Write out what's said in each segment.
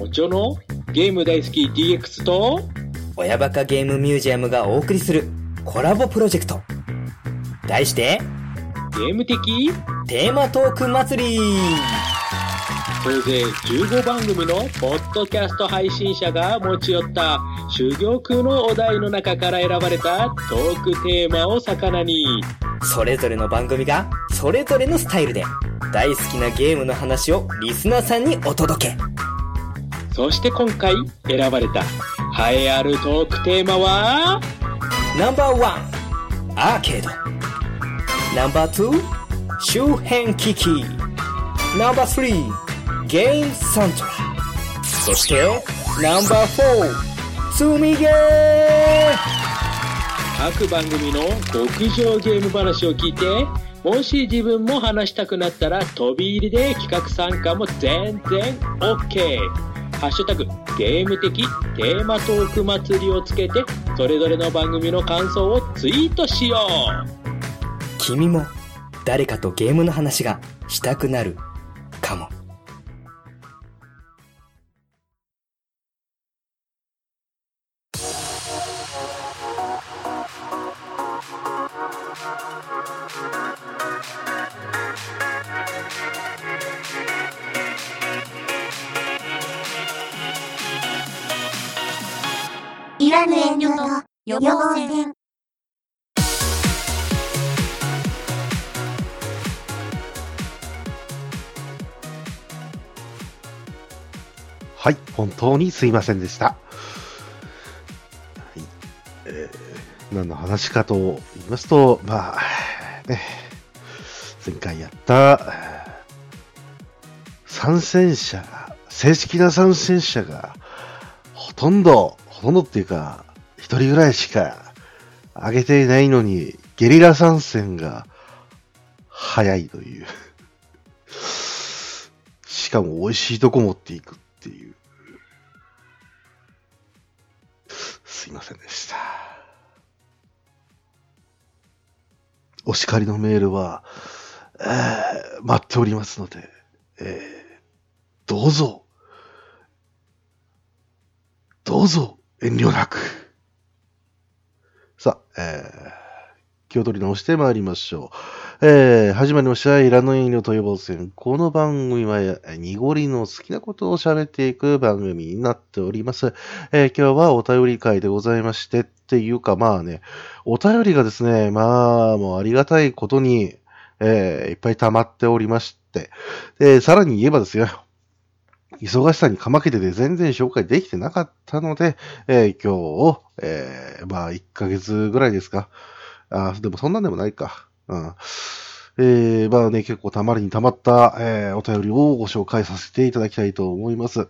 おちょのゲーム大好き DX と親バカゲームミュージアムがお送りするコラボプロジェクト。題して、ゲーム的テーマトーク祭り総勢15番組のポッドキャスト配信者が持ち寄った珠玉のお題の中から選ばれたトークテーマを魚にそれぞれの番組が、それぞれのスタイルで、大好きなゲームの話をリスナーさんにお届け。そして今回選ばれた栄えあるトークテーマは？ナンバーワン、アーケード。ナンバーツー、周辺機器。ナンバースリー、ゲームサントラ。そして、ナンバーフォー、積みゲー各番組の極上ゲーム話を聞いてもし自分も話したくなったら飛び入りで企画参加も全然 OK ハッシュタグゲーム的テーマトーク祭りをつけてそれぞれの番組の感想をツイートしよう君も誰かとゲームの話がしたくなるかも。いらぬ遠慮と予防線。はい、本当にすいませんでした。はいえー何の話かと言いますと、まあ、ね、前回やった、参戦者、正式な参戦者が、ほとんど、ほとんどっていうか、一人ぐらいしか上げていないのに、ゲリラ参戦が早いという。しかも美味しいとこ持っていくっていう。すいませんでした。お叱りのメールは、えー待っておりますので、えーどうぞ、どうぞ遠慮なく。さあ、えー気を取り直して参りましょう。えー、始まりました。いらぬ遠慮と予防線。この番組は、濁りの好きなことを喋っていく番組になっております。えー今日はお便り会でございまして、っていうかまあね、お便りがですね、まあ、もうありがたいことに、えーいっぱい溜まっておりまして、で、さらに言えばですよ、忙しさにかまけてて全然紹介できてなかったので、えー今日を、えーまあ、1ヶ月ぐらいですか。あでもそんなんでもないか。うん。えー、まあね、結構たまりにたまった、えーお便りをご紹介させていただきたいと思います。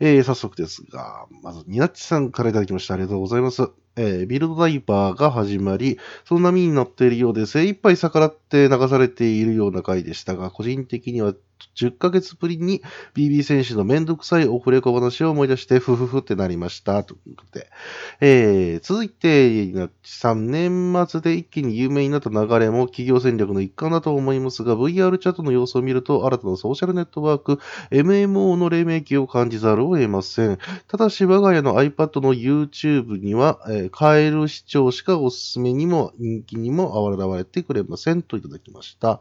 えー早速ですが、まず、ニナッチさんからいただきました。ありがとうございます。えービルドダイバーが始まり、その波に乗っているようで精一杯逆らって流されているような回でしたが、個人的には10ヶ月ぶりに BB 選手のめんどくさいオフレコ話を思い出して、ふふふってなりました。ということで。えー続いて、ニナッチさん、年末で一気に有名になった流れも企業戦略の一環だと思いますが、VR チャットの様子を見ると、新たなソーシャルネットワーク、MMO の黎明期を感じざるを得ません。ただし、我が家の iPad の YouTube には、えーカエル視聴しかおすすめにも人気にも現れてくれませんといただきました。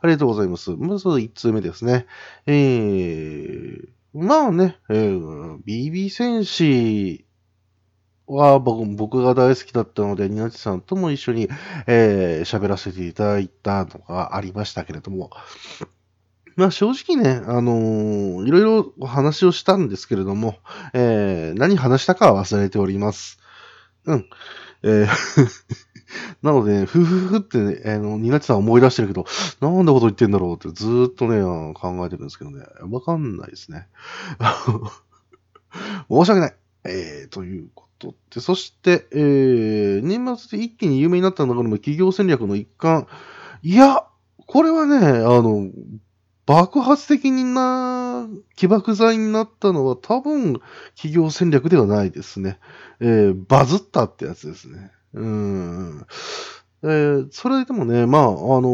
ありがとうございます。まず1通目ですね。えー、まあね、えー、BB 戦士は僕僕が大好きだったので、ニナチさんとも一緒にえー喋らせていただいたのがありましたけれども、まあ正直ね、あのーいろいろお話をしたんですけれども、えー何話したかは忘れております。うん。えー なので、ふふふってね、あの、ニナチさん思い出してるけど、なんでこと言ってんだろうってずーっとね、考えてるんですけどね、わかんないですね。申し訳ない。えー、ということで、そして、えー、年末で一気に有名になったのが、企業戦略の一環。いや、これはね、あの、爆発的な起爆剤になったのは多分企業戦略ではないですね。えー、バズったってやつですね。うん。えーそれでもね、まあ、あの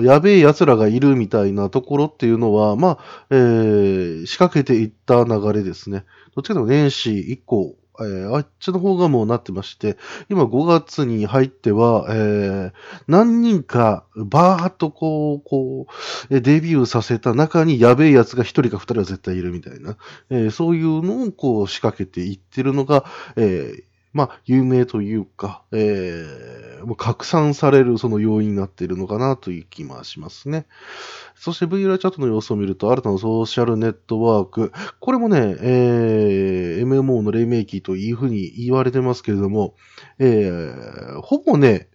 ーやべえ奴らがいるみたいなところっていうのは、まあ、えー仕掛けていった流れですね。どっちかというと年始以降、えーあっちの方がもうなってまして、今5月に入っては、えー何人かバーッとこう、こう、デビューさせた中にやべえ奴が1人か2人は絶対いるみたいな、えーそういうのをこう仕掛けていってるのが、えーまあ、有名というか、えーもう拡散されるその要因になっているのかなという気もしますね。そして VR チャットの様子を見ると、新たなソーシャルネットワーク、これもね、えー MMO の黎明期というふうに言われてますけれども、えーほぼね、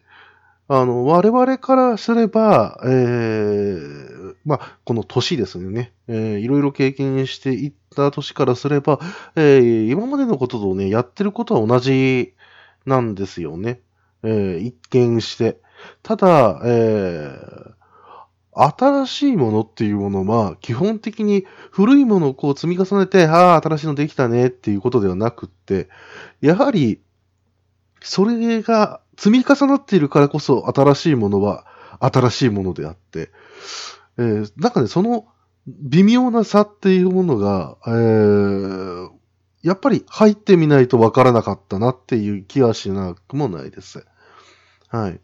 あの、我々からすれば、えーまあ、この年ですよね、えーいろいろ経験していった年からすれば、えー今までのこととね、やってることは同じなんですよね。えー一見して。ただ、えー新しいものっていうものは、基本的に古いものをこう積み重ねて、ああ、新しいのできたねっていうことではなくって、やはり、それが積み重なっているからこそ新しいものは新しいものであって、えーなんかね、その微妙な差っていうものが、えーやっぱり入ってみないとわからなかったなっていう気はしなくもないです。はい。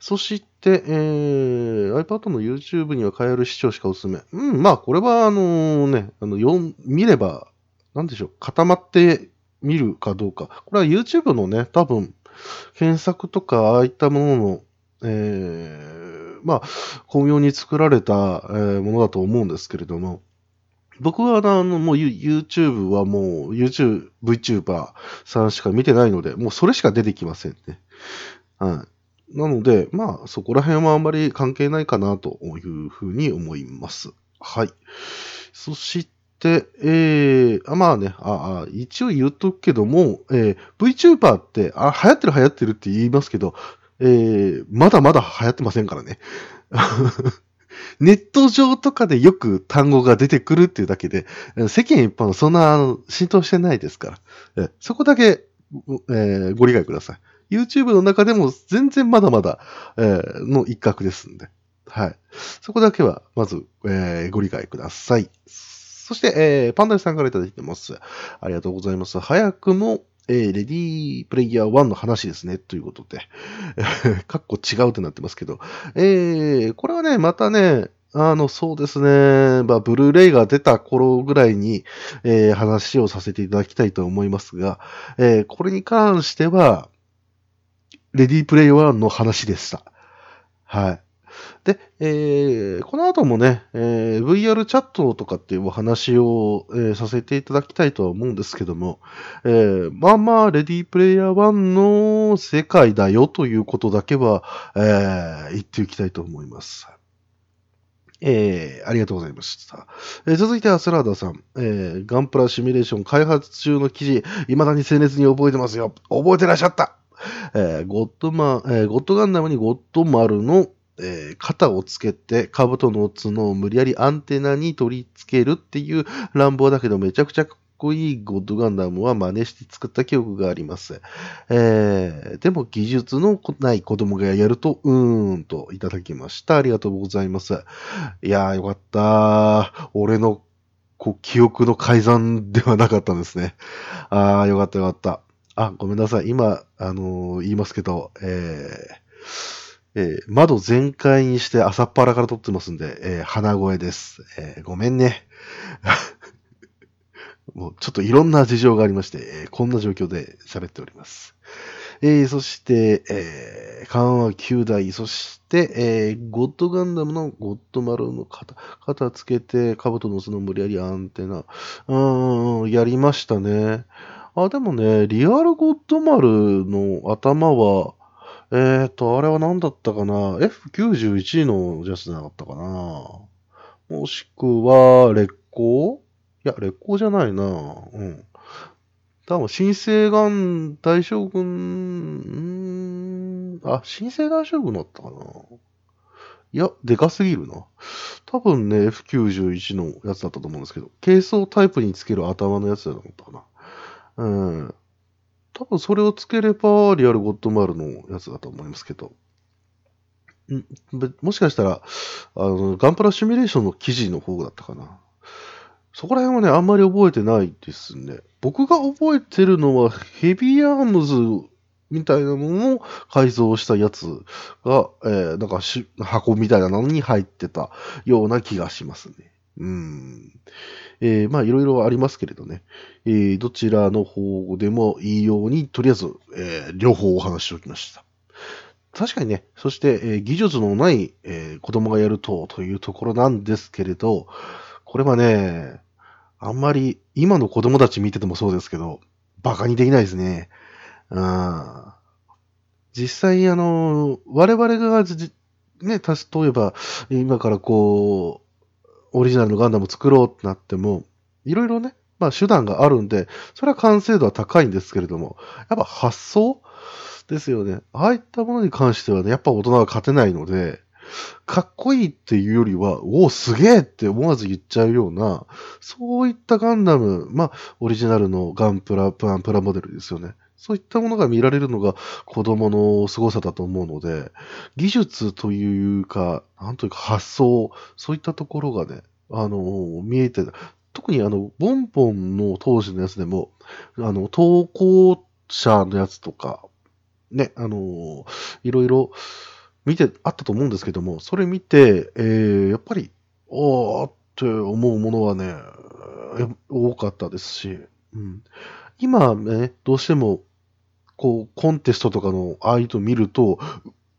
そして、えー iPad の YouTube には変える視聴しかおすすめ。うん、まあ、これは、あのね、あの、読ん見れば、なんでしょう、固まって見るかどうか。これは YouTube のね、多分、検索とか、ああいったものの、えーまあ、巧妙に作られた、えーものだと思うんですけれども、僕は、あの、もう You- YouTube はもう YouTube、VTuber さんしか見てないので、もうそれしか出てきませんね。はい。なので、まあ、そこら辺はあんまり関係ないかなというふうに思います。はい。そして、でえー、まあね、ああ一応言っとくけども、えー VTuber って、あ、流行ってる流行ってるって言いますけど、えー、まだまだ流行ってませんからね。ネット上とかでよく単語が出てくるっていうだけで、世間一般はそんな浸透してないですから、えそこだけ、えーご理解ください。YouTube の中でも全然まだまだ、えーの一角ですんで。はい。そこだけは、まず、えーご理解ください。そして、えーパンダイさんからいただいてます。ありがとうございます。早くも、えーレディープレイヤー1の話ですね。ということで。かっこ違うってなってますけど。えーこれはね、またね、あの、そうですね。まあ、ブルーレイが出た頃ぐらいに、えー話をさせていただきたいと思いますが、えーこれに関しては、レディープレイ1の話でした。はい。で、えーこの後もね、えー VR チャットとかっていうお話を、えーさせていただきたいとは思うんですけども、えーまあまあ、レディープレイヤー1の世界だよということだけは、えー言っておきたいと思います。えーありがとうございました。えー続いてはスラーダさん、えーガンプラシミュレーション開発中の記事、未だに鮮烈に覚えてますよ。覚えてらっしゃったえーゴッドマン、えーゴッドガンダムにゴッド丸の、えー肩をつけて、兜の角を無理やりアンテナに取り付けるっていう乱暴だけどめちゃくちゃかっこいいゴッドガンダムは真似して作った記憶があります。えーでも技術のない子供がやると、うーんといただきました。ありがとうございます。いやーよかった。俺のこう記憶の改ざんではなかったんですね。あーよかったよかった。あ、ごめんなさい。今、あのー言いますけど、えーえー窓全開にして朝っぱらから撮ってますんで、えー鼻声です。えーごめんね。もうちょっといろんな事情がありまして、えこんな状況で喋っております。えそして、えー、緩和9台、そして、えゴッドガンダムのゴッド丸の肩、肩つけて、兜の角無理やりアンテナ、うーん、やりましたね。あ、でもね、リアルゴッド丸の頭は、えーと、あれは何だったかな ?F91 のやつじゃなかったかな？もしくは、劣行いや、劣行じゃないなうん。多分、新生眼大将軍、うん、あ、新生大将軍だったかな？いや、でかすぎるな。多分ね、F91 のやつだったと思うんですけど、軽装タイプにつける頭のやつじゃなかったかな。うん。多分それをつければ、リアルゴッドマールのやつだと思いますけど。んもしかしたら、あの、ガンプラシミュレーションの記事の方だったかな。そこら辺はね、あんまり覚えてないですね。僕が覚えてるのは、ヘビーアームズみたいなものを改造したやつが、えー、なんかし箱みたいなのに入ってたような気がしますね。うん。えー、まあいろいろありますけれどね。えー、どちらの方でもいいように、とりあえず、えー、両方お話ししておきました。確かにね、そして、えー技術のない、えー子供がやると、というところなんですけれど、これはね、あんまり今の子供たち見ててもそうですけど、バカにできないですね。うん実際、あの、我々が、ね、例えば、今からこう、オリジナルのガンダムを作ろうってなっても、いろいろね、まあ手段があるんで、それは完成度は高いんですけれども、やっぱ発想ですよね。ああいったものに関してはね、やっぱ大人は勝てないので、かっこいいっていうよりは、おお、すげえって思わず言っちゃうような、そういったガンダム、まあ、オリジナルのガンプラ、プランプラモデルですよね。そういったものが見られるのが子供の凄さだと思うので、技術というか、なんというか発想、そういったところがね、あの、見えて、特にあの、ボンボンの当時のやつでも、あの、投稿者のやつとか、ね、あの、いろいろ見てあったと思うんですけども、それ見て、えー、やっぱり、おーって思うものはね、多かったですし、うん、今ね、どうしても、こう、コンテストとかのああいうの見ると、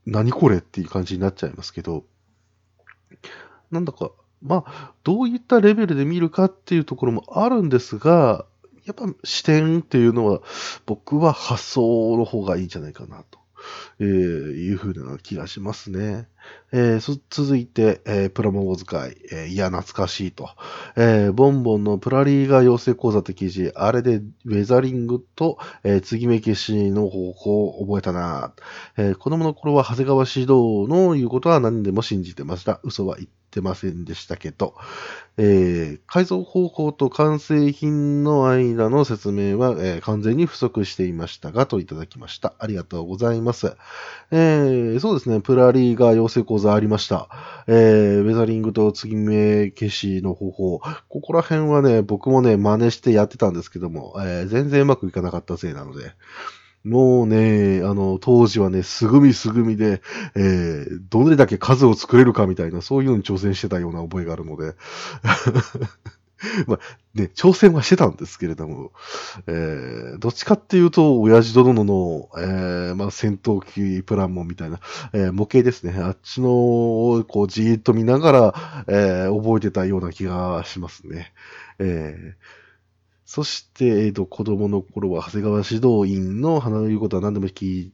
何これっていう感じになっちゃいますけど、なんだか、まあ、どういったレベルで見るかっていうところもあるんですが、やっぱ視点っていうのは、僕は発想の方がいいんじゃないかなと。えーいうふうな気がしますね。えーそ続いて、えープラモ語使い、えーいや、懐かしいと。えーボンボンのプラリーガ養成講座って記事、あれでウェザリングと、えー継ぎ目消しの方法を覚えたな。えー子供の頃は長谷川指導の言うことは何でも信じてました。嘘は言ってませんでしたけど、えー改造方法と完成品の間の説明は、えー完全に不足していましたが、といただきました。ありがとうございます。えーそうですね、プラリーが養成講座ありました。えーウェザリングと継ぎ目消しの方法。ここら辺はね、僕もね、真似してやってたんですけども、えー全然うまくいかなかったせいなので、もうね、あの、当時はね、すぐみすぐみで、えーどれだけ数を作れるかみたいな、そういうのに挑戦してたような覚えがあるので、まあ、ね、挑戦はしてたんですけれども、えーどっちかっていうと、親父殿の、えーまあ、戦闘機プランモンみたいな、えー模型ですね。あっちのを、こう、じーっと見ながら、えー覚えてたような気がしますね。えーそして、えーと、子供の頃は、長谷川指導員の花の言うことは何でも聞き、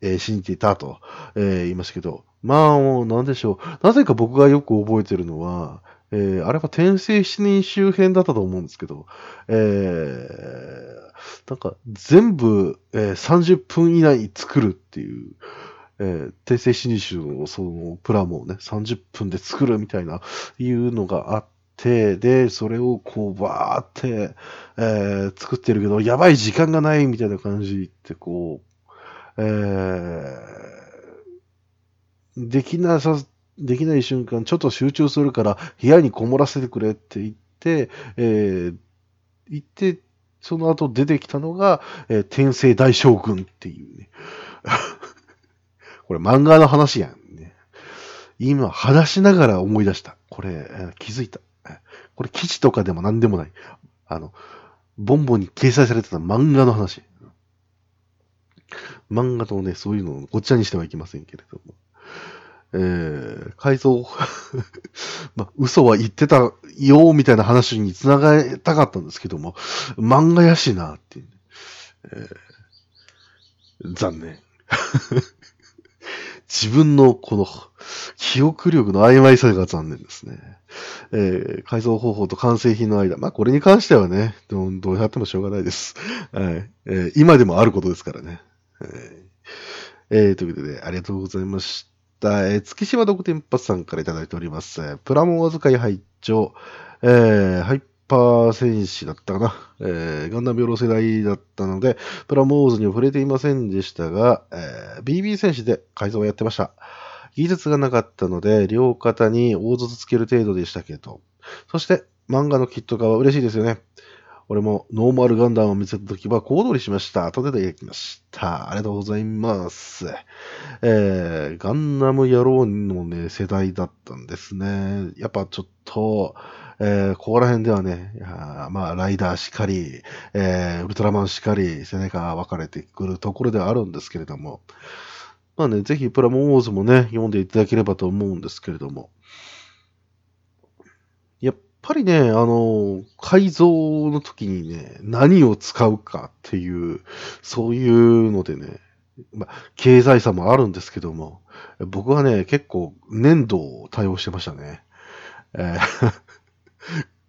えー信じていたと、えー言いましたけど、まあ、もう、なんでしょう。なぜか僕がよく覚えてるのは、えーあれは転生7人周辺だったと思うんですけど、えーなんか、全部、えー30分以内に作るっていう、えー、転生7人集のそのプラモをね、30分で作るみたいな、いうのがあって、で、それをこう、バーって、えー作ってるけど、やばい時間がないみたいな感じって、こう、えーできなさ、できない瞬間、ちょっと集中するから、部屋にこもらせてくれって言って、えー言って、その後出てきたのが、えー天聖大将軍っていうね。これ漫画の話やんね。今、話しながら思い出した。これ、えー気づいた。これ記事とかでも何でもない。あの、ボンボンに掲載されてた漫画の話。漫画とね、そういうのをごっちゃにしてはいけませんけれども。えー、改造、まあ、嘘は言ってたよ、みたいな話に繋がりたかったんですけども、漫画やしな、っていうね、えー残念。自分のこの記憶力の曖昧さが残念ですね。えー改造方法と完成品の間。まあ、これに関してはね、どうどうやってもしょうがないです。はいえー今でもあることですからね。はいえーということで、ありがとうございました。えー月島独天発さんからいただいております。プラモお使い拝聴えーハイパー戦士だったかな。えーガンダムヨロ世代だったので、プラモーズには触れていませんでしたが、えー BB 戦士で改造をやってました。技術がなかったので、両肩に大筒つける程度でしたけど。そして、漫画のキット化は嬉しいですよね。俺もノーマルガンダムを見せたときは小躍りしました。とでできました。ありがとうございます。えー、ガンダム野郎のね、世代だったんですね。やっぱちょっと、えー、ここら辺ではね、いやーまあ、ライダーしかり、えー、ウルトラマンしかり、世代が分かれてくるところではあるんですけれども、まあね、ぜひプラモンウォーズもね、読んでいただければと思うんですけれども、やっぱりね、あの、改造の時にね、何を使うかっていう、そういうのでね、まあ、経済差もあるんですけども、僕はね、結構粘土を対応してましたね。えー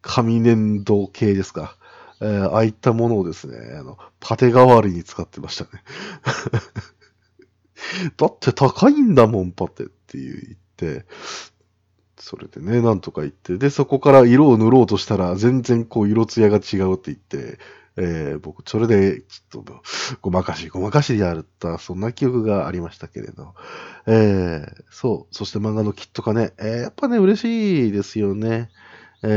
紙粘土系ですか。えーああいったものをですね、あの、パテ代わりに使ってましたね。だって高いんだもん、パテって言って、それでね、なんとか言って、で、そこから色を塗ろうとしたら、全然こう、色艶が違うって言って、えー僕、それで、ちょっと、ごまかし、ごまかしでやった、そんな記憶がありましたけれど。えーそう、そして漫画のキット化ね、えーやっぱね、嬉しいですよね。え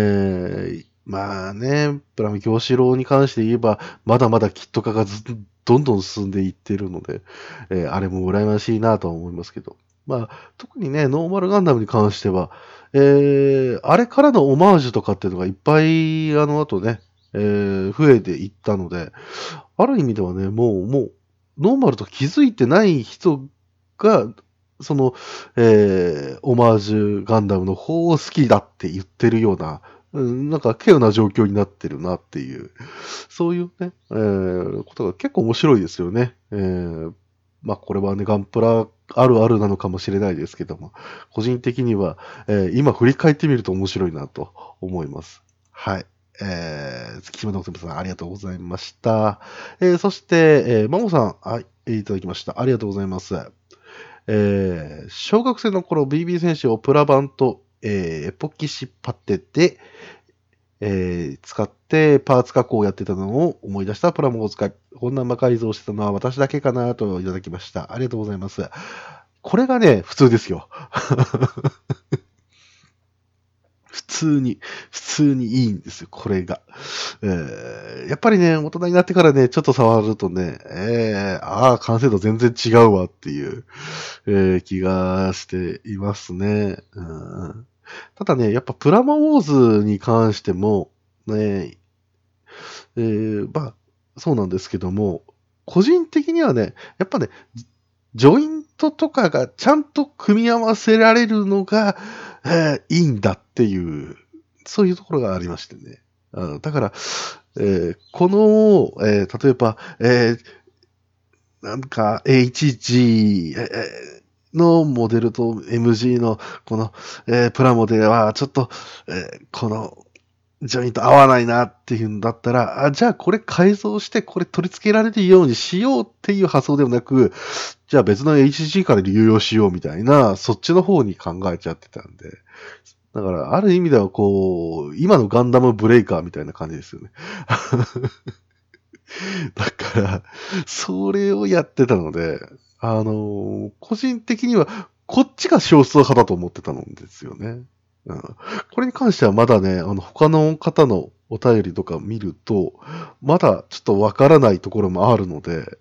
ーまあね、プラミ京志郎に関して言えば、まだまだキット化がずどんどん進んでいってるので、えーあれも羨ましいなとは思いますけど。まあ、特にね、ノーマルガンダムに関しては、えーあれからのオマージュとかっていうのがいっぱい、あの後ね、えー増えていったので、ある意味ではね、もう、もう、ノーマルと気づいてない人が、その、えーオマージュガンダムの方を好きだって言ってるような、なんか、稀有な状況になってるなっていう、そういうね、えーことが結構面白いですよね。えーまあ、これはね、ガンプラあるあるなのかもしれないですけども、個人的には、えー今振り返ってみると面白いなと思います。はい。えー、月島のさん、ありがとうございました。えーそして、えー、マモさん、はい、いただきました。ありがとうございます。えー小学生の頃 BB 選手をプラ版と、えーエポキシパテで、えー使ってパーツ加工をやってたのを思い出したプラモを使い、こんな魔改造してたのは私だけかなといただきました。ありがとうございます。これがね、普通ですよ。普通に、普通にいいんですよ、これが。えーやっぱりね、大人になってからね、ちょっと触るとね、えー、ああ、完成度全然違うわっていう、えー気がしていますね。うんただね、やっぱプラモウォーズに関しても、ね、えーまあ、そうなんですけども、個人的にはね、やっぱね、ジョイントとかがちゃんと組み合わせられるのが、えーいいんだっていう、そういうところがありましてね。あだから、えーこの、えー例えば、えーなんか HG、えーのモデルと MG のこの、えープラモデルはちょっと、えーこのジョイント合わないなっていうんだったら、あじゃあこれ改造してこれ取り付けられるようにしようっていう発想ではなく、じゃあ別の HG から流用しようみたいな、そっちの方に考えちゃってたんで。だから、ある意味ではこう、今のガンダムブレイカーみたいな感じですよね。だから、それをやってたので、あの個人的には、こっちが少数派だと思ってたんですよね。うん、これに関してはまだね、あの、他の方のお便りとか見ると、まだちょっとわからないところもあるので、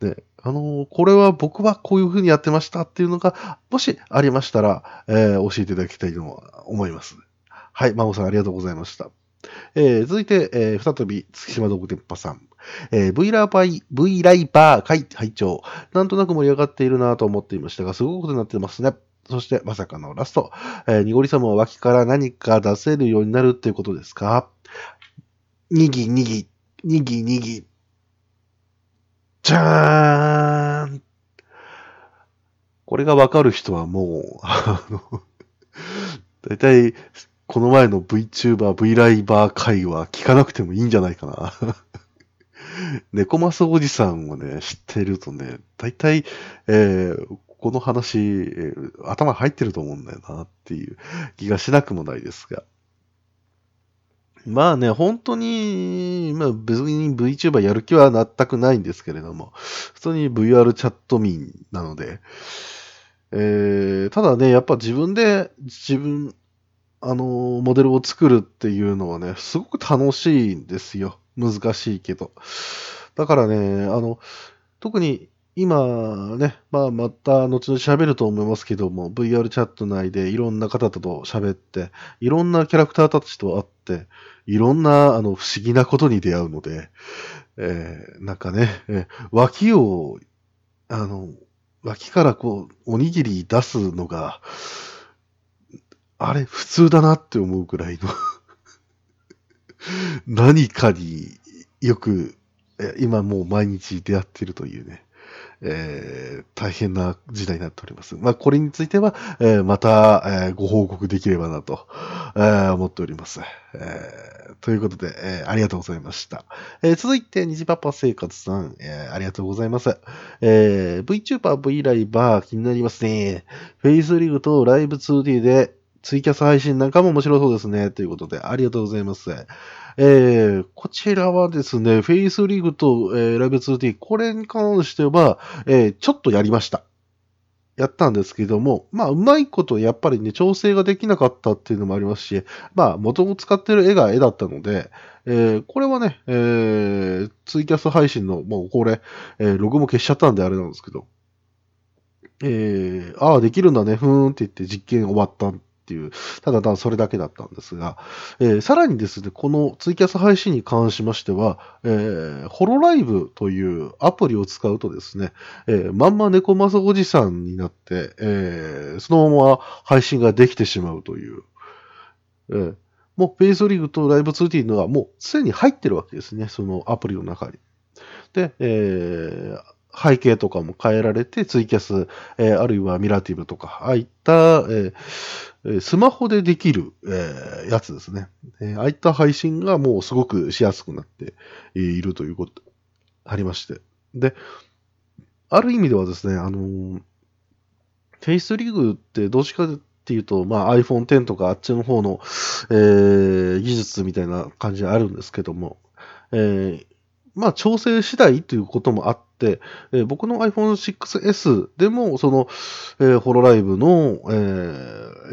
ね、あのこれは僕はこういう風にやってましたっていうのが、もしありましたら、えー教えていただきたいと思います。はい、マモさんありがとうございました。えー続いて、えー再び、月島道具店舗さん。えー V ラーバイ、V ライバー会会長。なんとなく盛り上がっているなと思っていましたが、すごいことになってますね。そして、まさかのラスト。えー、にごり様は脇から何か出せるようになるっていうことですか？にぎにぎ、にぎにぎ。じゃーん。これがわかる人はもう、あの、だいたい、この前の VTuber、V ライバー会は聞かなくてもいいんじゃないかな。猫マスおじさんをね、知ってるとね、だいたい、えーこの話、えー頭入ってると思うんだよなっていう気がしなくもないですが。まあね、本当に、まあ別に VTuber やる気は全くないんですけれども、普通に VR チャット民なので、えー、ただね、やっぱ自分で自分、あのモデルを作るっていうのはね、すごく楽しいんですよ。難しいけど。だからね、あの、特に今ね、まあまた後々喋ると思いますけども、VR チャット内でいろんな方と喋って、いろんなキャラクターたちと会って、いろんなあの不思議なことに出会うので、えーなんかね、えー脇を、あの、脇からこう、おにぎり出すのが、あれ、普通だなって思うくらいの 何かによく、今もう毎日出会ってるというね、えー大変な時代になっております。まあ、これについては、えーまた、えーご報告できればなと、えー思っております。えーということで、えーありがとうございました。えー続いて、虹パパ生活さん、えーありがとうございます。えー VTuber、V ライバー気になりますね。フェイスリグとライブ 2D でツイキャス配信なんかも面白そうですね。ということで、ありがとうございます。えーこちらはですね、フェイスリグと、えーライブ 2D、これに関しては、えーちょっとやりました。やったんですけども、まあ、うまいことやっぱりね、調整ができなかったっていうのもありますし、まあ、元々使ってる絵が絵だったので、えーこれはね、えーツイキャス配信の、もうこれ、えーログも消しちゃったんであれなんですけど、えーああ、できるんだね、ふーんって言って実験終わったっていう、ただただそれだけだったんですが、えーさらにですね、このツイキャス配信に関しましては、えーホロライブというアプリを使うとですね、えーまんま猫マソおじさんになって、えーそのまま配信ができてしまうという、えーもうフェイスリーグとライブ 2D のはもうすでに入ってるわけですね、そのアプリの中に。で、えー背景とかも変えられて、ツイキャス、えーあるいはミラティブとか、ああいった、えースマホでできる、えーやつですね、えああいった配信がもうすごくしやすくなっているということ、ありまして。で、ある意味ではですね、あのーフェイスリーグってどうしかっていうと、まあ iPhone X とかあっちの方の、えー技術みたいな感じであるんですけども、えーまあ調整次第ということもあって、えー僕の iPhone 6S でも、その、えーホロライブの、え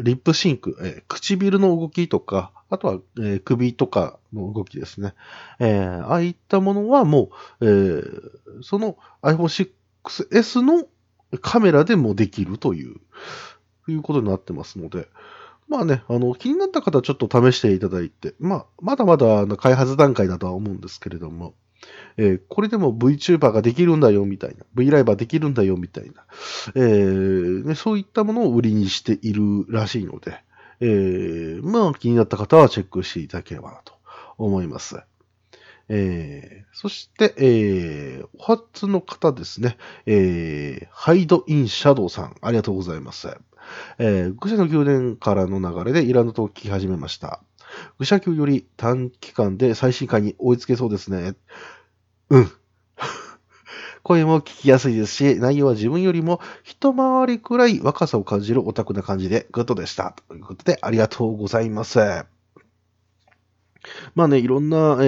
ーリップシンク、えー唇の動きとか、あとは、えー首とかの動きですね。えーああいったものはもう、えーその iPhone 6S のカメラでもできるという、いうことになってますので、まあね、あの、気になった方はちょっと試していただいて、まあ、まだまだ開発段階だとは思うんですけれども、えーこれでも VTuber ができるんだよみたいな、V ライバーできるんだよみたいな、えーね、そういったものを売りにしているらしいので、えーまあ気になった方はチェックしていただければなと思います。えーそして、えーお初の方ですね、えーハイドインシャドウさん、ありがとうございます。えー、愚者の宮殿からの流れでイランドと聞き始めました。愚者級より短期間で最新回に追いつけそうですね。うん。声も聞きやすいですし、内容は自分よりも一回りくらい若さを感じるオタクな感じでグッドでした。ということで、ありがとうございます。まあね、いろんな、え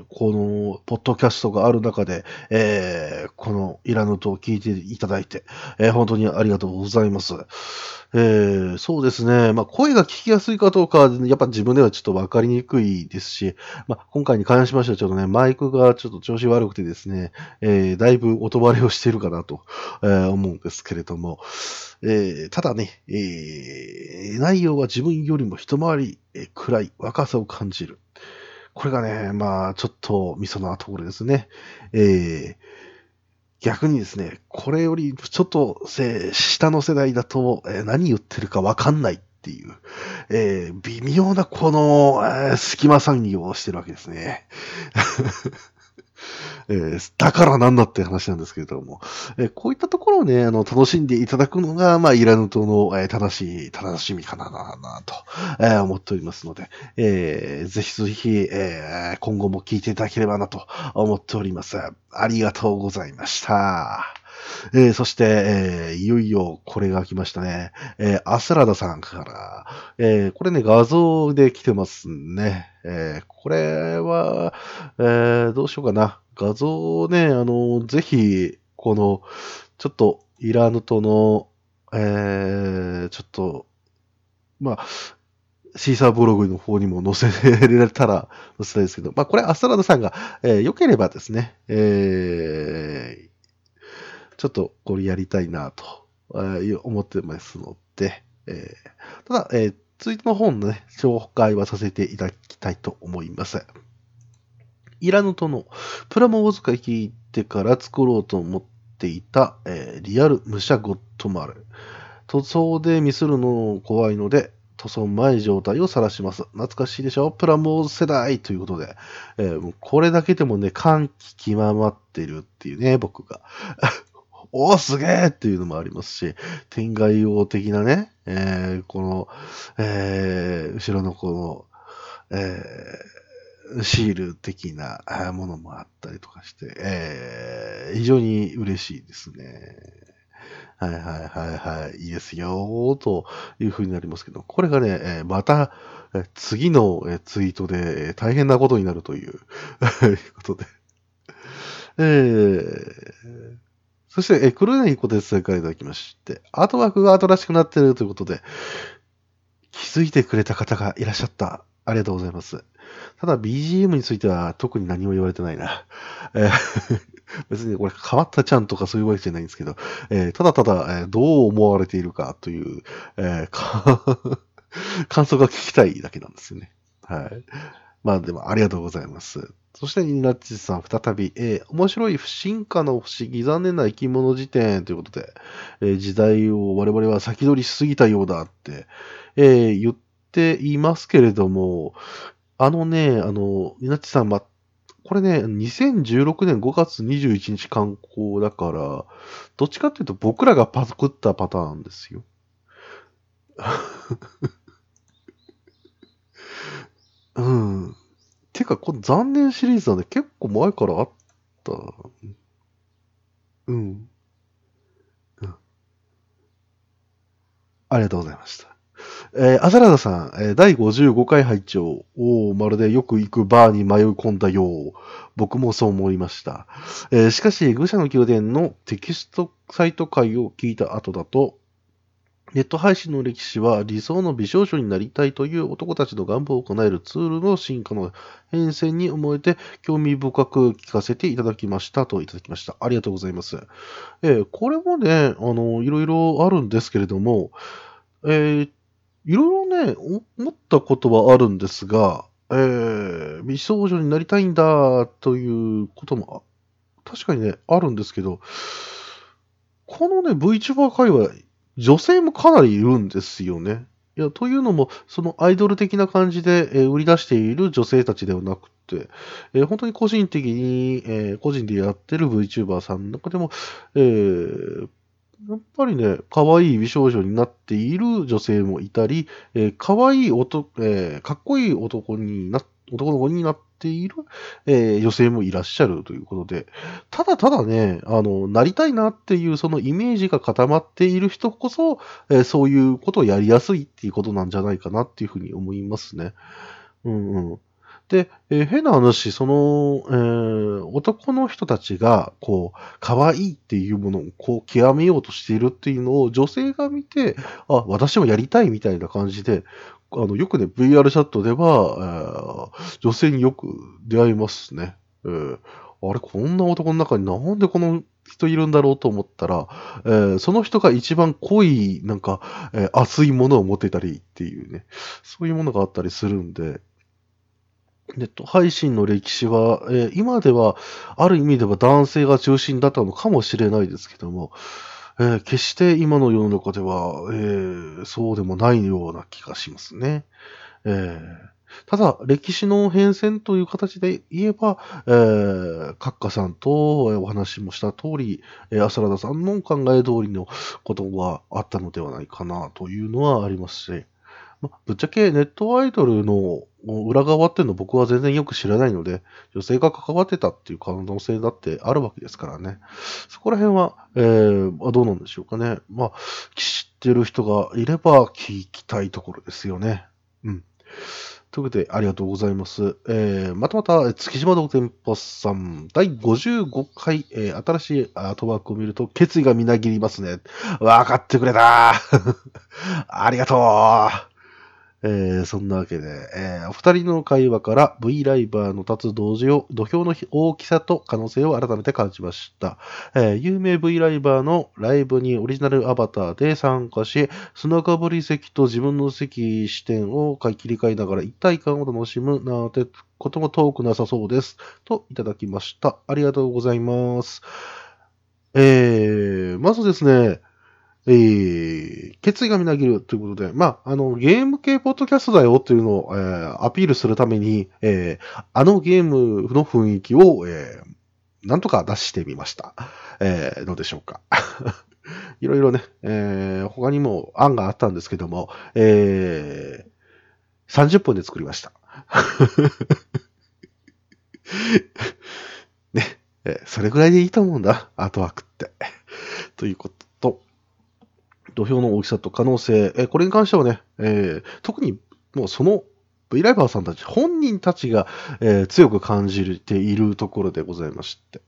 ーこの、ポッドキャストがある中で、えーこのイラヌと聞いていただいて、えー本当にありがとうございます。えーそうですね。まあ、声が聞きやすいかどうか、やっぱ自分ではちょっとわかりにくいですし、まあ、今回に関しましてはちょっとね、マイクがちょっと調子悪くてですね、えーだいぶ音割れをしているかなと、えー思うんですけれども、えーただね、えー内容は自分よりも一回りえ暗い若さを感じる。これがね、まあ、ちょっとミソなところですね。えー逆にですね、これよりちょっとせ下の世代だと、えー何言ってるかわかんないっていう、えー微妙なこの、えー隙間産業をしてるわけですね。えーだからなんだって話なんですけれども、えーこういったところをね、あの、楽しんでいただくのが、まあ、イラヌ島の、えー正しい、楽しみかな、な、なと、え思っておりますので、えーぜひぜひ、え今後も聞いていただければなと思っております。ありがとうございました。えーそして、えーいよいよこれが来ましたね。えーアスラダさんから、えーこれね、画像で来てますね。えーこれは、えーどうしようかな。画像をね、あの、ぜひ、この、ちょっと、イラヌとの、えー、ちょっと、まあ、シーサーブログの方にも載せられたら載せたいですけど、まあこれアスラダさんが、えー、良ければですね、えー、ちょっとこれやりたいなと、思ってますので、えー、ただ、えー、ツイートの本のね、紹介はさせていただきたいと思います。イラヌとのプラモを使い切ってから作ろうと思っていた、えー、リアル武者ゴッドマル。塗装でミスるの怖いので、塗装前状態を晒します。懐かしいでしょ？プラモ世代ということで、えー、これだけでもね、歓喜極まってるっていうね、僕が。おーすげーっていうのもありますし、天外王的なね、えー、この、えー、後ろのこの、えー、シール的なものもあったりとかして、えー、非常に嬉しいですね。はいはいはいはい、いいですよ、というふうになりますけど、これがね、えまた、次のツイートで大変なことになるという ことで。えー、そして、え黒柳小鉄さんからいただきまして、アートワークが新しくなっているということで、気づいてくれた方がいらっしゃった。ありがとうございます。ただ BGM については特に何も言われてないな。えー 別にこれ変わったちゃんとかそういうわけじゃないんですけど、えー、ただただ、えー、どう思われているかという、えー、感想が聞きたいだけなんですよね。はい。まあでもありがとうございます。そして、ニナッチさん、再び、えー、面白い不進化の不思議、残念な生き物辞典ということで、えー、時代を我々は先取りしすぎたようだって、えー、言っていますけれども、あのね、あの、ニナッチさん、ま、これね、2016年5月21日刊行だから、どっちかっていうと僕らがパクったパターンですよ。うん。てか、この残念シリーズはね、結構前からあった。うん。うん。ありがとうございました。えー、アザラダさん、えー、第55回拝聴おまるでよく行くバーに迷い込んだよう。僕もそう思いました。えー、しかし、愚者の宮殿のテキストサイト会を聞いた後だと、ネット配信の歴史は理想の美少女になりたいという男たちの願望を叶えるツールの進化の変遷に思えて興味深く聞かせていただきましたといただきました。ありがとうございます。えー、これもね、あの、いろいろあるんですけれども、えー、いろいろね、思ったことはあるんですが、えー、美少女になりたいんだということも、確かにね、あるんですけど、このね、VTuber 界隈、女性もかなりいるんですよね。いや、というのも、そのアイドル的な感じで、えー、売り出している女性たちではなくて、えー、本当に個人的に、えー、個人でやってる VTuber さんの中でも、えー、やっぱりね、可愛い美少女になっている女性もいたり、えー、可愛い男、えー、かっこいい男にな、男の子になってている、えー、女性もいらっしゃるということで、ただただね、あの、なりたいなっていうそのイメージが固まっている人こそ、えー、そういうことをやりやすいっていうことなんじゃないかなっていうふうに思いますね。うんうん。で、えー、変な話、その、えー、男の人たちが、こう、可愛いっていうものを、こう、極めようとしているっていうのを、女性が見て、あ、私もやりたいみたいな感じで、あの、よくね、VR チャットでは、え女性によく出会いますね。えー、あれ、こんな男の中になんでこの人いるんだろうと思ったら、えー、その人が一番濃い、なんか、えー、熱いものを持ってたりっていうね、そういうものがあったりするんで、ネット配信の歴史は、えー、今では、ある意味では男性が中心だったのかもしれないですけども、えー、決して今の世の中では、えー、そうでもないような気がしますね。えただ、歴史の変遷という形で言えば、えー、カッカさんとお話もした通り、えー、アサラダさんの考え通りのことがあったのではないかなというのはありますし、ま、ぶっちゃけネットアイドルの裏側っていうの僕は全然よく知らないので、女性が関わってたっていう可能性だってあるわけですからね。そこら辺は、えー、どうなんでしょうかね。まあ、知ってる人がいれば聞きたいところですよね。うん。ということで、ありがとうございます。えー、またまた、月島道店舗さん、第55回、えー新しいアートワークを見ると、決意がみなぎりますね。わかってくれた ありがとうえーそんなわけで、えーお二人の会話から V ライバーの立つ同時を、土俵の大きさと可能性を改めて感じました。えー有名 V ライバーのライブにオリジナルアバターで参加し、砂かぶり席と自分の席視点を切り替えながら一体感を楽しむなんてことも遠くなさそうです。といただきました。ありがとうございます。えー、まずですね、えー、決意がみなぎるということで、まあ、あの、ゲーム系ポッドキャストだよっていうのを、えーアピールするために、えーあのゲームの雰囲気を、えーなんとか出してみました。えーどうでしょうか。いろいろね、えー他にも案があったんですけども、えー30分で作りました。ね、えーそれぐらいでいいと思うんだ、アートワークって。ということ、土俵の大きさと可能性、えこれに関してはね、えー特にもうその V ライバーさんたち、本人たちが、えー強く感じているところでございまして。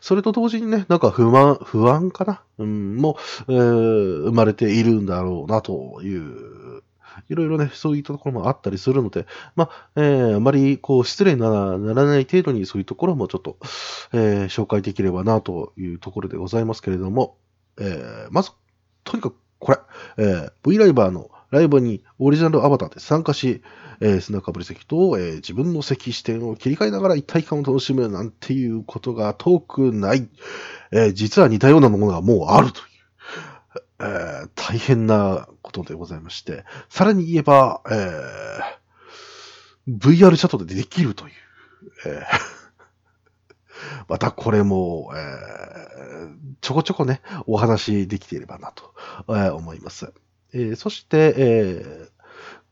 それと同時にね、なんか不満、不安かな？うん、も、えー生まれているんだろうなという、いろいろね、そういったところもあったりするので、まあ、えーあまりこう失礼なならない程度にそういうところもちょっと、えー紹介できればなというところでございますけれども、えーまず、とにかくこれ、えー V ライバーのライブにオリジナルアバターで参加し、えー砂かぶり席と、えー自分の席視点を切り替えながら一体感を楽しむなんていうことが遠くない。えー実は似たようなものがもうあるという、えー大変なことでございまして、さらに言えば、えー VR チャットでできるという、えーまたこれも、えーちょこちょこね、お話できていればなと、えー思います。えーそして、えー、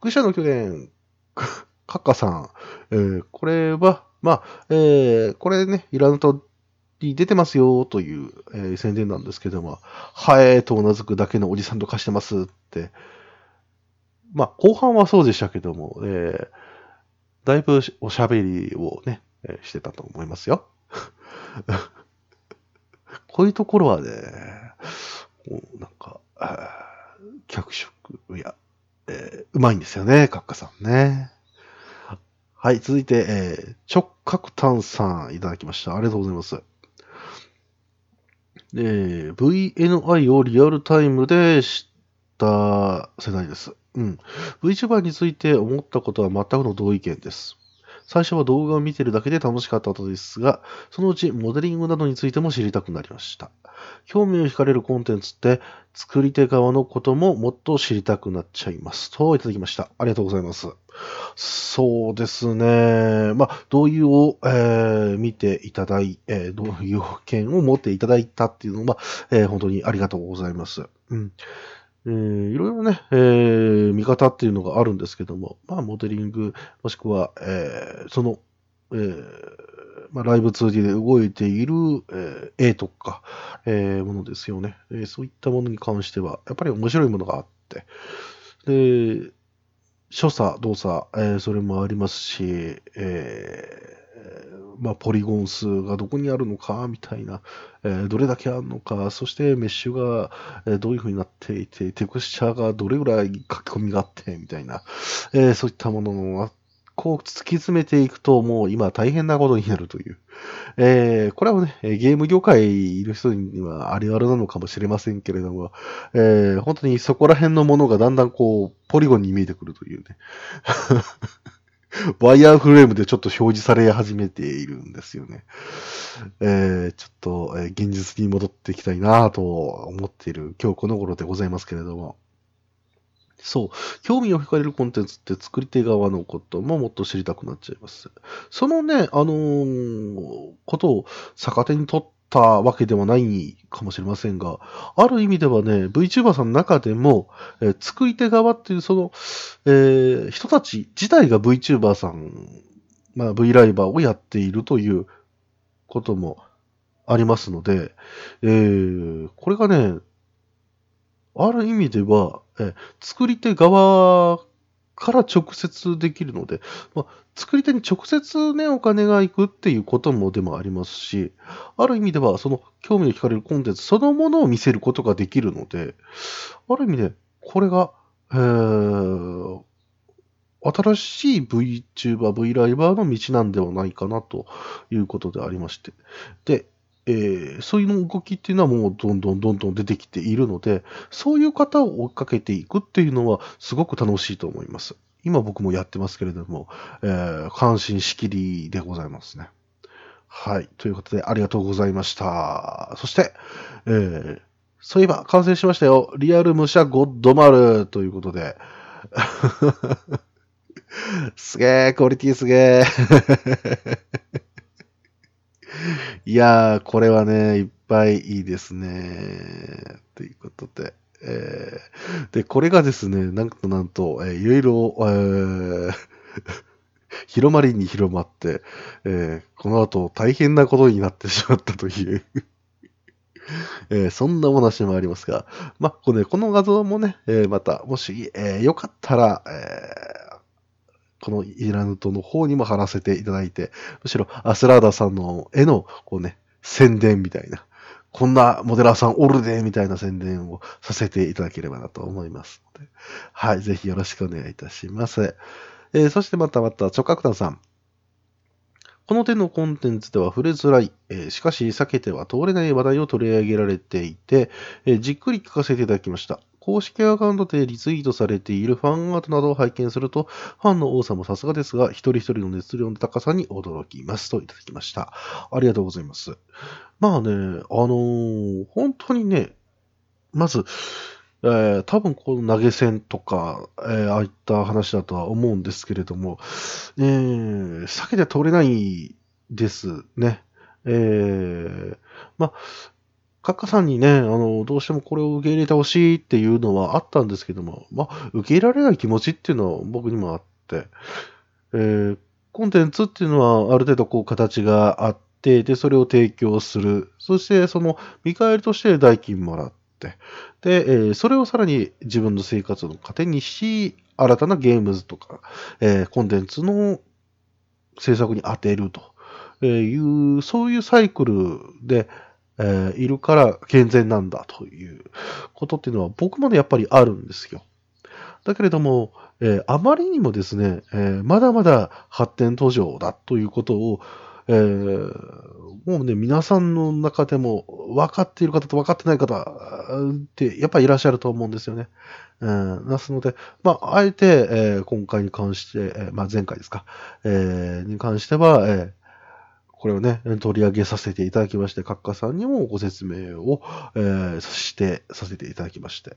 愚者の巨言、カッカさん、えーこれは、まあ、えーこれね、イラントに出てますよという、えー宣伝なんですけども、はえーとうなずくだけのおじさんと化してますって、まあ、後半はそうでしたけども、えーだいぶおしゃべりをね、してたと思いますよ。こういうところはね、もうなんか、脚色、いや、えーうまいんですよね、カッカさんね。はい、続いて、えー直角炭さんいただきました。ありがとうございます。え VNI をリアルタイムで知った世代です。うん。VTuber について思ったことは全くの同意見です。最初は動画を見てるだけで楽しかったのですが、そのうちモデリングなどについても知りたくなりました。興味を惹かれるコンテンツって、作り手側のことももっと知りたくなっちゃいます。といただきました。ありがとうございます。そうですね。まあ、同意を、えー見ていただい、えー、同意を見を持っていただいたっていうのは、えー本当にありがとうございます。うん。えーいろいろね、えー見方っていうのがあるんですけども、まあ、モデリング、もしくは、えーその、えーまあ、ライブ 2D で動いている、えー絵とか、えーものですよね、えーそういったものに関しては、やっぱり面白いものがあって、で、所作、動作、えーそれもありますし、えーまあ、ポリゴン数がどこにあるのか、みたいな、えーどれだけあるのか、そしてメッシュが、えどういう風になっていて、テクスチャーがどれぐらい書き込みがあって、みたいな、えーそういったものを、こう突き詰めていくと、もう今大変なことになるという。えーこれはね、ゲーム業界いる人にはあるあるなのかもしれませんけれども、えー本当にそこら辺のものがだんだんこう、ポリゴンに見えてくるというね。ワイヤーフレームでちょっと表示され始めているんですよね。えーちょっと、えー現実に戻っていきたいなと思っている今日この頃でございますけれども。そう。興味を惹かれるコンテンツって作り手側のことももっと知りたくなっちゃいます。そのね、あのーことを逆手に取ったわけではないかもしれませんが、ある意味ではね、VTuber さんの中でも、えー作り手側っていうその、えー人たち自体が VTuber さん、まあ V ライバーをやっているということもありますので、えーこれがね、ある意味では、えー作り手側から直接できるので、まあ、作り手に直接ね、お金が行くっていうこともでもありますし、ある意味では、その興味の惹かれるコンテンツそのものを見せることができるので、ある意味で、これが、えー、新しい VTuber、V ライバーの道なんではないかなということでありまして。で、えー、そういう動きっていうのはもうどんどんどんどん出てきているので、そういう方を追いかけていくっていうのはすごく楽しいと思います。今僕もやってますけれども、えー、関心しきりでございますね。はい。ということで、ありがとうございました。そして、えー、そういえば完成しましたよ。リアル武者ゴッドマルということで。すげえ、クオリティすげえ。いやー、これはね、いっぱいいいですね。ということで。えー、で、これがですね、なんとなんと、えー、いろいろ、えー、広まりに広まって、えー、この後大変なことになってしまったという えー、そんなお話もありますが、まあ、こ、ね、この画像もね、えー、また、もし、えー、よかったら、えこのイラヌトの方にも貼らせていただいて、むしろアスラーダさんの絵の、こうね、宣伝みたいな、こんなモデラーさんおるで、みたいな宣伝をさせていただければなと思いますので、はい、ぜひよろしくお願いいたします。えー、そしてまたまた、直角団さん。この手のコンテンツでは触れづらい、えー、しかし避けては通れない話題を取り上げられていて、えー、じっくり聞かせていただきました。公式アカウントでリツイートされているファンアートなどを拝見すると、ファンの多さもさすがですが、一人一人の熱量の高さに驚きますといただきました。ありがとうございます。まあね、あのー、本当にね、まず、えー、多分この投げ銭とか、えー、ああいった話だとは思うんですけれども、えー、避けて通れないですね。えー、まあ、カッカさんにね、あの、どうしてもこれを受け入れてほしいっていうのはあったんですけども、まあ、受け入れられない気持ちっていうのは僕にもあって、えー、コンテンツっていうのはある程度こう形があって、で、それを提供する。そしてその見返りとして代金もらって、で、えー、それをさらに自分の生活の糧にし、新たなゲームズとか、えー、コンテンツの制作に当てるという、そういうサイクルで、えー、いるから健全なんだということっていうのは僕もね、やっぱりあるんですよ。だけれども、えー、あまりにもですね、えー、まだまだ発展途上だということを、え、もうね、皆さんの中でも分かっている方と分かってない方ってやっぱりいらっしゃると思うんですよね。うん、ですので、まあ、あえて、え、今回に関して、え、まあ、前回ですか、え、に関しては、えー、これをね、取り上げさせていただきまして、閣下さんにもご説明を、えー、して、させていただきまして。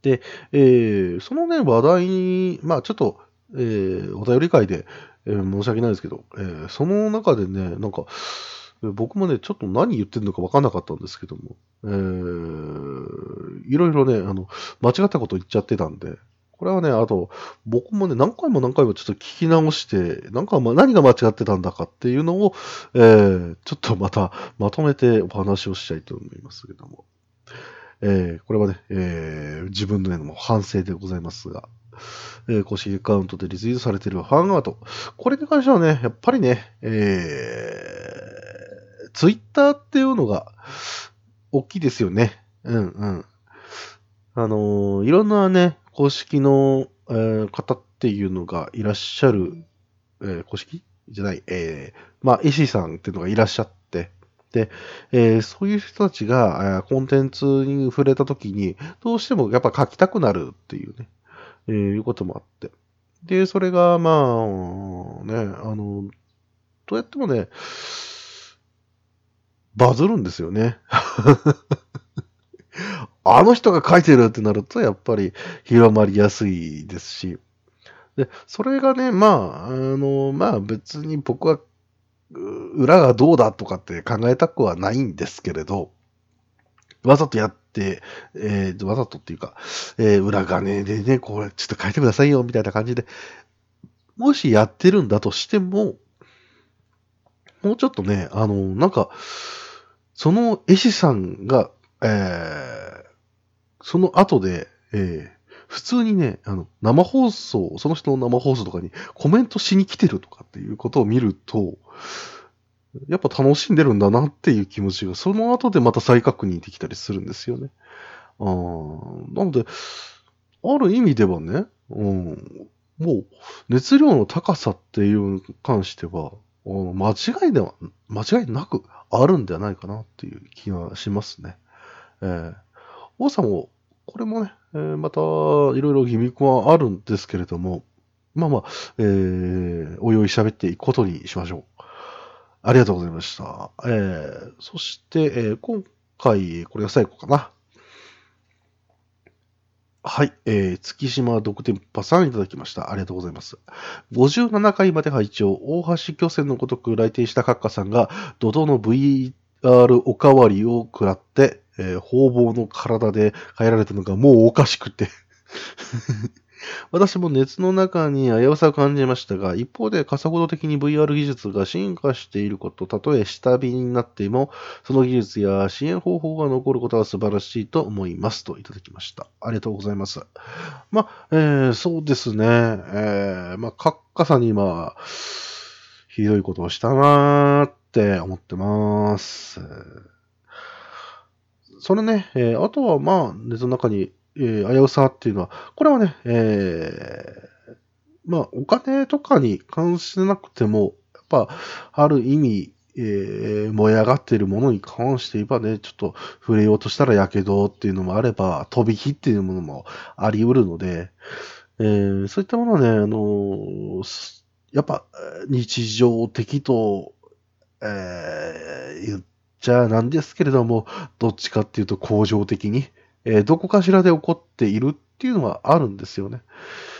で、えー、そのね、話題に、まあちょっと、えー、お便り会で、えー、申し訳ないですけど、えー、その中でね、なんか、僕もね、ちょっと何言ってるのか分かんなかったんですけども、えー、いろいろね、あの、間違ったこと言っちゃってたんで、これはね、あと、僕もね、何回も何回もちょっと聞き直して、なんか、ま、何が間違ってたんだかっていうのを、えー、ちょっとまた、まとめてお話をしたいと思いますけども。えー、これはね、えー、自分の、ね、反省でございますが、えー、公式アカウントでリツイートされているファンアート。これに関してはね、やっぱりね、えー、ツイッターっていうのが、大きいですよね。うんうん。あのー、いろんなね、公式の、えー、方っていうのがいらっしゃる、えー、公式？じゃない、えー、まあ、石井さんっていうのがいらっしゃって、で、えー、そういう人たちが、えー、コンテンツに触れたときに、どうしてもやっぱ書きたくなるっていうね、えー、いうこともあって。で、それが、まあ、ね、あの、どうやってもね、バズるんですよね。あの人が書いてるってなると、やっぱり広まりやすいですし、で、それがね、まあ、あの、まあ別に僕は、裏がどうだとかって考えたくはないんですけれど、わざとやって、えー、わざとっていうか、えー、裏金でね、これちょっと書いてくださいよ、みたいな感じで、もしやってるんだとしても、もうちょっとね、あの、なんか、その絵師さんが、えー、その後で、えー、普通にね、あの、生放送、その人の生放送とかにコメントしに来てるとかっていうことを見ると、やっぱ楽しんでるんだなっていう気持ちが、その後でまた再確認できたりするんですよね。あなので、ある意味ではね、うん、もう、熱量の高さっていうに関しては、間違いでは、間違いなくあるんではないかなっていう気がしますね。えー、王さんも、これもね、えー、また、いろいろギミックはあるんですけれども、まあまあ、えー、おいおい喋っていくことにしましょう。ありがとうございました。えー、そして、えー、今回、これが最後かな。はい、えー、月島独天パさんいただきました。ありがとうございます。57回まで拝聴大橋巨船のごとく来店した閣下さんが、怒涛の VR おかわりを食らって、えー、方々の体で変えられたのがもうおかしくて 私も熱の中に危うさを感じましたが、一方で加速度的に VR 技術が進化していること、たとえ下火になっても、その技術や支援方法が残ることは素晴らしいと思いますといただきました。ありがとうございます。まあ、えー、そうですね。えー、まあ、閣下さんに今、ひどいことをしたなーって思ってます。それね、えー、あとはまあ、熱の中にえー、危うさっていうのは、これはね、えー、まあ、お金とかに関してなくても、やっぱ、ある意味、えー、燃え上がっているものに関して言えばね、ちょっと触れようとしたらやけどっていうのもあれば、飛び火っていうものもあり得るので、えー、そういったものはね、あのー、やっぱ日常的と、えー、言ってちゃなんですけれども、どっちかっていうと恒常的に、えー、どこかしらで起こっているっていうのはあるんですよね。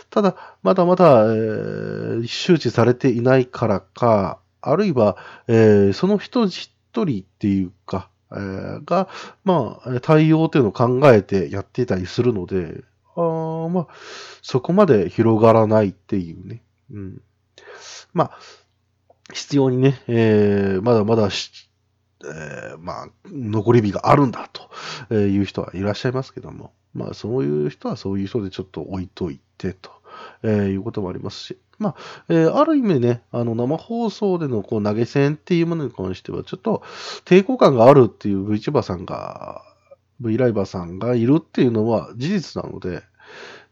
ただ、まだまだ、えー、周知されていないからか、あるいは、えー、その人一人っていうか、えー、が、まあ、対応っていうのを考えてやっていたりするので、あまあ、そこまで広がらないっていうね。うん。まあ、必要にね、えー、まだまだえー、まあ、残り火があるんだという人はいらっしゃいますけども、まあ、そういう人はそういう人でちょっと置いといてと、えー、いうこともありますし、まあ、えー、ある意味ね、あの、生放送でのこう投げ銭っていうものに関しては、ちょっと抵抗感があるっていう VTuber さんが、V ライバーさんがいるっていうのは事実なので、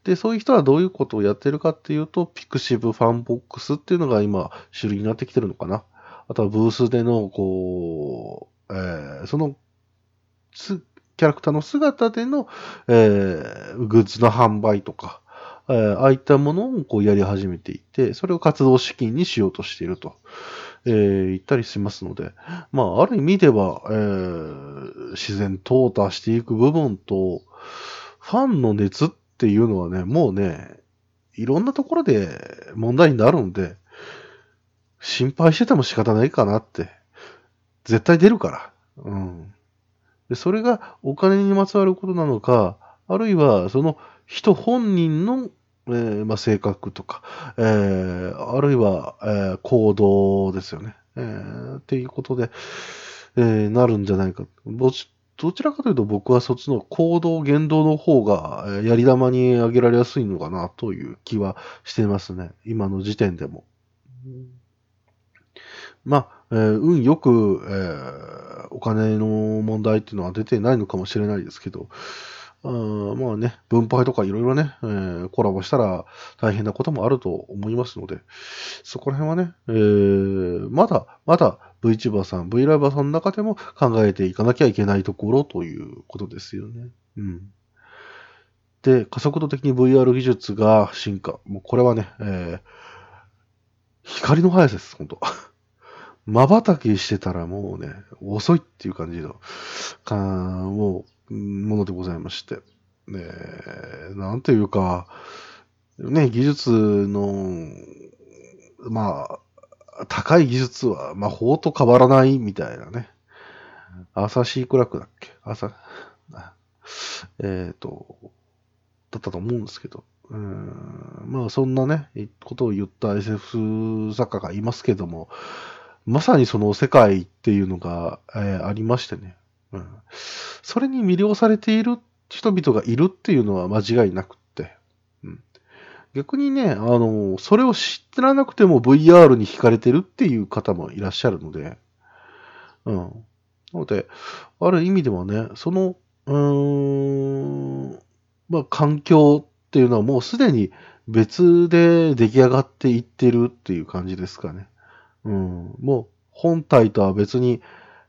で、そういう人はどういうことをやってるかっていうと、 pixivFANBOX っていうのが今主流になってきてるのかな。あとはブースでの、こう、えー、その、キャラクターの姿での、えー、グッズの販売とか、えー、ああいったものをこうやり始めていて、それを活動資金にしようとしていると、えー、言ったりしますので、まあ、ある意味では、えー、自然淘汰していく部分と、ファンの熱っていうのはね、もうね、いろんなところで問題になるんで、心配してても仕方ないかなって。絶対出るから。うん。で、それがお金にまつわることなのか、あるいはその人本人の、えー、まあ、性格とか、えー、あるいは、えー、行動ですよね。えー、っていうことで、えー、なるんじゃないか。どちらかというと僕はそっちの行動、言動の方が、えやり玉に挙げられやすいのかなという気はしてますね。今の時点でも。まあ、えー、運よく、えー、お金の問題っていうのは出てないのかもしれないですけど、あまあね、分配とかいろいろね、えー、コラボしたら大変なこともあると思いますので、そこら辺はね、えー、まだ、まだ VTuber さん、VLiver さんの中でも考えていかなきゃいけないところということですよね。うん。で、加速度的に VR 技術が進化。もうこれはね、えー、光の速さです、本当瞬きしてたらもうね、遅いっていう感じの、かもう、ものでございまして。ねなんていうか、ね、技術の、まあ、高い技術は魔法と変わらないみたいなね。アサシークラックだっけ？朝、えっ、ー、と、だったと思うんですけど。うんまあ、そんなね、ことを言った SF 作家がいますけども、まさにその世界っていうのが、えー、ありましてね、うん。それに魅了されている人々がいるっていうのは間違いなくって、うん逆にね、あの、それを知らなくても VR に惹かれてるっていう方もいらっしゃるので、うん。なので、ある意味ではね、その、うーん、まあ、環境っていうのはもうすでに別で出来上がっていってるっていう感じですかね。うん。もう本体とは別に、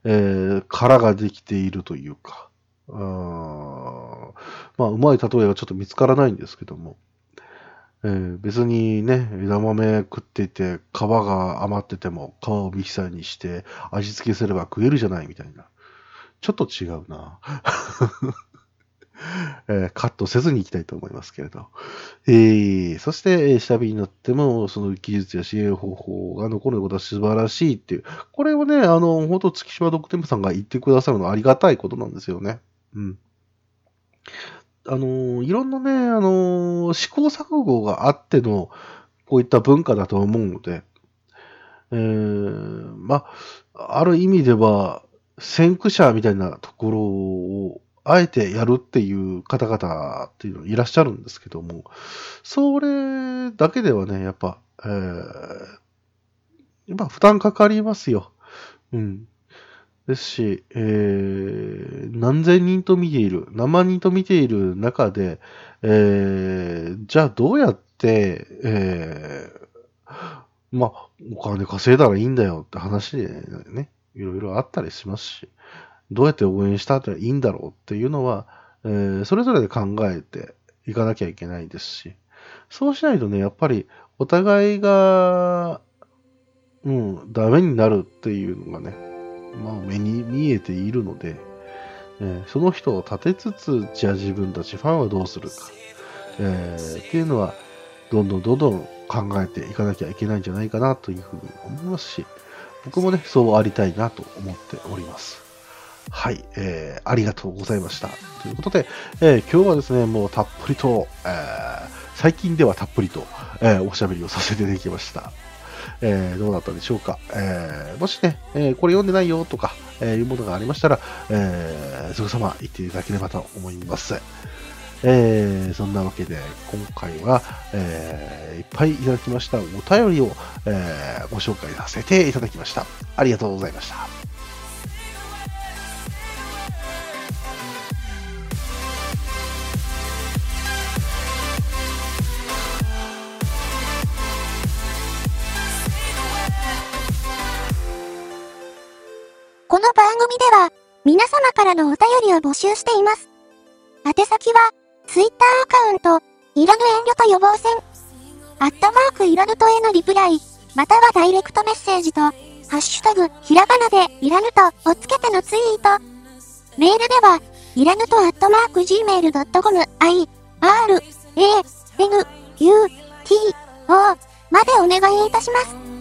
えー、殻ができているというか、あまあ、うまい例えがちょっと見つからないんですけども、えー、別にね、枝豆食っていて、皮が余ってても、皮をミキサーにして味付けすれば食えるじゃないみたいな。ちょっと違うな。え、カットせずにいきたいと思いますけれど。えー、そしてえ、下火になっても、その技術や支援方法が残ることは素晴らしいっていう。これをね、あの、本当月島ドクテムさんが言ってくださるのはありがたいことなんですよね。うん。あの、いろんなね、あの、試行錯誤があっての、こういった文化だと思うので、えー、まあ、ある意味では、先駆者みたいなところを、あえてやるっていう方々っていうのいらっしゃるんですけども、それだけではね、やっぱ、えー、やっぱ負担かかりますよ。うん。ですし、えー、何千人と見ている、何万人と見ている中で、えー、じゃあどうやって、えー、まあ、お金稼いだらいいんだよって話でね、いろいろあったりしますし、どうやって応援したらいいんだろうっていうのは、えー、それぞれで考えていかなきゃいけないですし、そうしないとね、やっぱりお互いが、うん、ダメになるっていうのがね、まあ、目に見えているので、えー、その人を立てつつ、じゃあ自分たちファンはどうするか、えー、っていうのは、どんどんどんどん考えていかなきゃいけないんじゃないかなというふうに思いますし、僕もね、そうありたいなと思っております。はい、えー、ありがとうございました。ということで、えー、今日はですね、もうたっぷりと、えー、最近ではたっぷりと、えー、おしゃべりをさせていただきました。えー、どうだったでしょうか？えー、もしね、えー、これ読んでないよとか、えいうものがありましたら、えー、すぐさま言っていただければと思います。え、そんなわけで、今回は、えー、いっぱいいただきましたお便りを、えー、ご紹介させていただきました。ありがとうございました。この番組では、皆様からのお便りを募集しています。宛先は、Twitter アカウント、いらぬ遠慮と予防線、アットマークいらぬとへのリプライ、またはダイレクトメッセージと、ハッシュタグ、ひらがなでいらぬとをつけてのツイート。メールでは、いらぬとアットマーク gmail.com、i, r, a, n, u, t, o までお願いいたします。